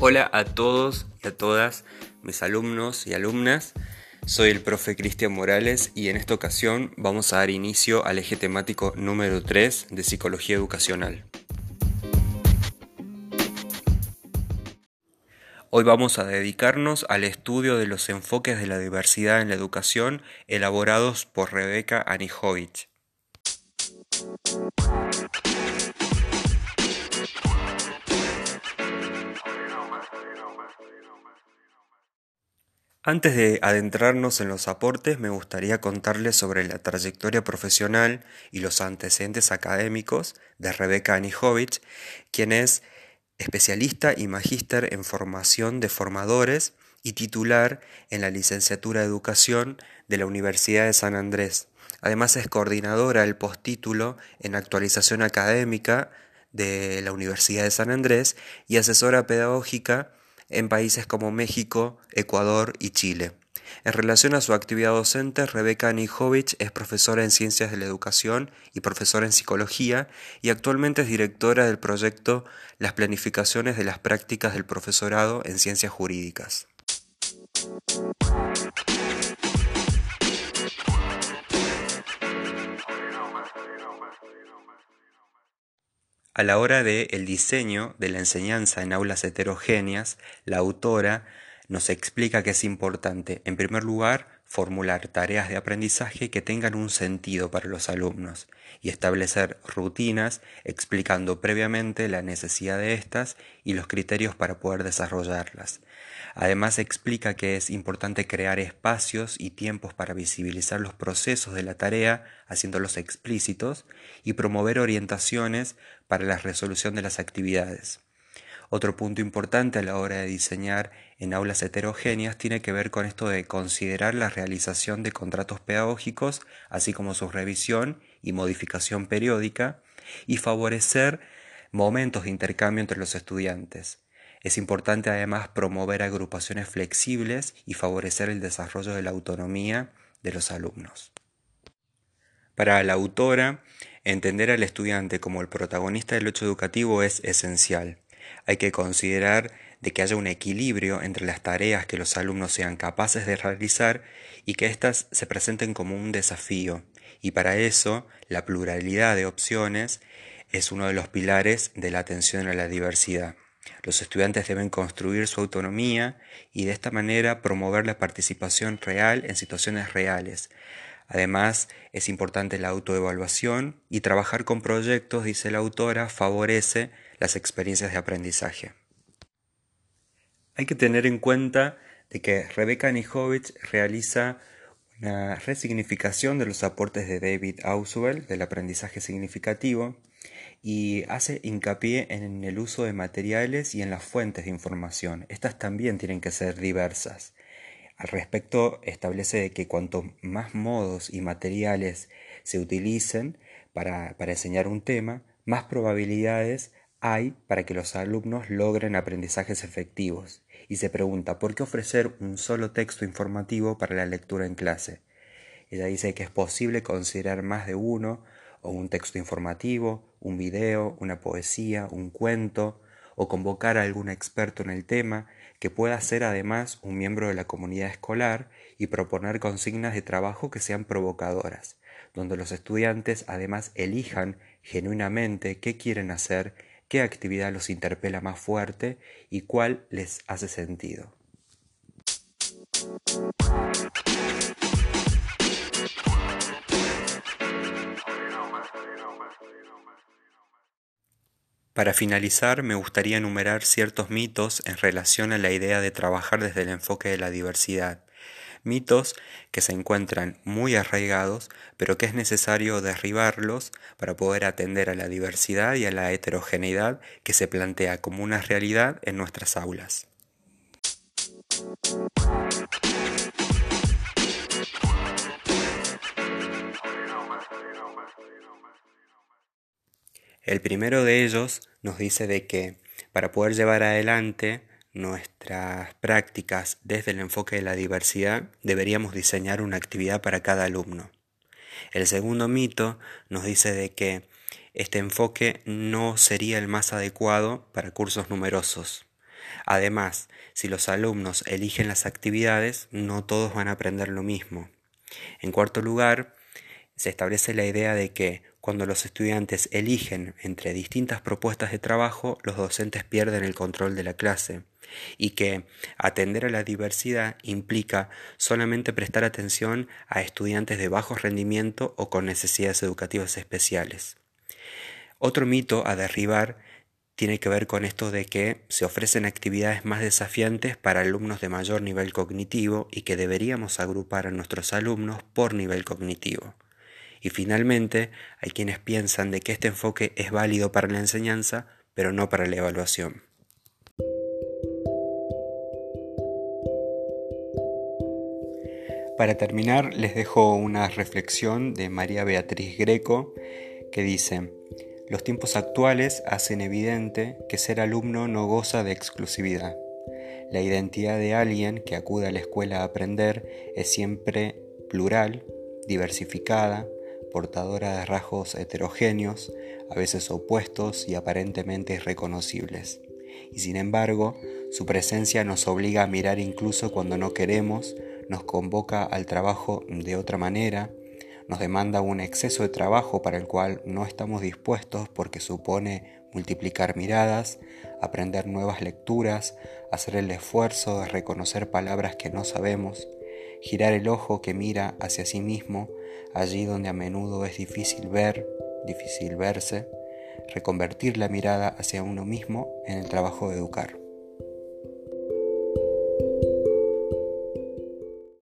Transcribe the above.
Hola a todos y a todas mis alumnos y alumnas. Soy el profe Cristian Morales y en esta ocasión vamos a dar inicio al eje temático número 3 de Psicología Educacional. Hoy vamos a dedicarnos al estudio de los enfoques de la diversidad en la educación elaborados por Rebeca Anijovic. Antes de adentrarnos en los aportes, me gustaría contarles sobre la trayectoria profesional y los antecedentes académicos de Rebeca Anijovic, quien es especialista y magíster en formación de formadores y titular en la licenciatura de Educación de la Universidad de San Andrés. Además es coordinadora del postítulo en actualización académica de la Universidad de San Andrés y asesora pedagógica en países como México, Ecuador y Chile. En relación a su actividad docente, Rebeca Nijovic es profesora en Ciencias de la Educación y profesora en Psicología y actualmente es directora del proyecto Las planificaciones de las prácticas del profesorado en Ciencias Jurídicas. A la hora del el diseño de la enseñanza en aulas heterogéneas, la autora nos explica que es importante, en primer lugar, formular tareas de aprendizaje que tengan un sentido para los alumnos y establecer rutinas explicando previamente la necesidad de estas y los criterios para poder desarrollarlas. Además explica que es importante crear espacios y tiempos para visibilizar los procesos de la tarea, haciéndolos explícitos, y promover orientaciones para la resolución de las actividades. Otro punto importante a la hora de diseñar en aulas heterogéneas tiene que ver con esto de considerar la realización de contratos pedagógicos, así como su revisión y modificación periódica, y favorecer momentos de intercambio entre los estudiantes. Es importante además promover agrupaciones flexibles y favorecer el desarrollo de la autonomía de los alumnos. Para la autora, entender al estudiante como el protagonista del hecho educativo es esencial. Hay que considerar de que haya un equilibrio entre las tareas que los alumnos sean capaces de realizar y que éstas se presenten como un desafío. Y para eso, la pluralidad de opciones es uno de los pilares de la atención a la diversidad. Los estudiantes deben construir su autonomía y de esta manera promover la participación real en situaciones reales. Además, es importante la autoevaluación y trabajar con proyectos, dice la autora, favorece las experiencias de aprendizaje. Hay que tener en cuenta de que Rebecca Nijovic realiza una resignificación de los aportes de David Ausubel del aprendizaje significativo y hace hincapié en el uso de materiales y en las fuentes de información. Estas también tienen que ser diversas. Al respecto, establece que cuanto más modos y materiales se utilicen para, para enseñar un tema, más probabilidades hay para que los alumnos logren aprendizajes efectivos. Y se pregunta, ¿por qué ofrecer un solo texto informativo para la lectura en clase? Ella dice que es posible considerar más de uno o un texto informativo, un video, una poesía, un cuento, o convocar a algún experto en el tema que pueda ser además un miembro de la comunidad escolar y proponer consignas de trabajo que sean provocadoras, donde los estudiantes además elijan genuinamente qué quieren hacer, qué actividad los interpela más fuerte y cuál les hace sentido. Para finalizar, me gustaría enumerar ciertos mitos en relación a la idea de trabajar desde el enfoque de la diversidad. Mitos que se encuentran muy arraigados, pero que es necesario derribarlos para poder atender a la diversidad y a la heterogeneidad que se plantea como una realidad en nuestras aulas. El primero de ellos nos dice de que para poder llevar adelante nuestras prácticas desde el enfoque de la diversidad deberíamos diseñar una actividad para cada alumno. El segundo mito nos dice de que este enfoque no sería el más adecuado para cursos numerosos. Además, si los alumnos eligen las actividades, no todos van a aprender lo mismo. En cuarto lugar, se establece la idea de que cuando los estudiantes eligen entre distintas propuestas de trabajo, los docentes pierden el control de la clase y que atender a la diversidad implica solamente prestar atención a estudiantes de bajo rendimiento o con necesidades educativas especiales. Otro mito a derribar tiene que ver con esto de que se ofrecen actividades más desafiantes para alumnos de mayor nivel cognitivo y que deberíamos agrupar a nuestros alumnos por nivel cognitivo. Y finalmente, hay quienes piensan de que este enfoque es válido para la enseñanza, pero no para la evaluación. Para terminar, les dejo una reflexión de María Beatriz Greco que dice, los tiempos actuales hacen evidente que ser alumno no goza de exclusividad. La identidad de alguien que acude a la escuela a aprender es siempre plural, diversificada, portadora de rasgos heterogéneos, a veces opuestos y aparentemente irreconocibles. Y sin embargo, su presencia nos obliga a mirar incluso cuando no queremos, nos convoca al trabajo de otra manera, nos demanda un exceso de trabajo para el cual no estamos dispuestos porque supone multiplicar miradas, aprender nuevas lecturas, hacer el esfuerzo de reconocer palabras que no sabemos, girar el ojo que mira hacia sí mismo, allí donde a menudo es difícil ver, difícil verse, reconvertir la mirada hacia uno mismo en el trabajo de educar.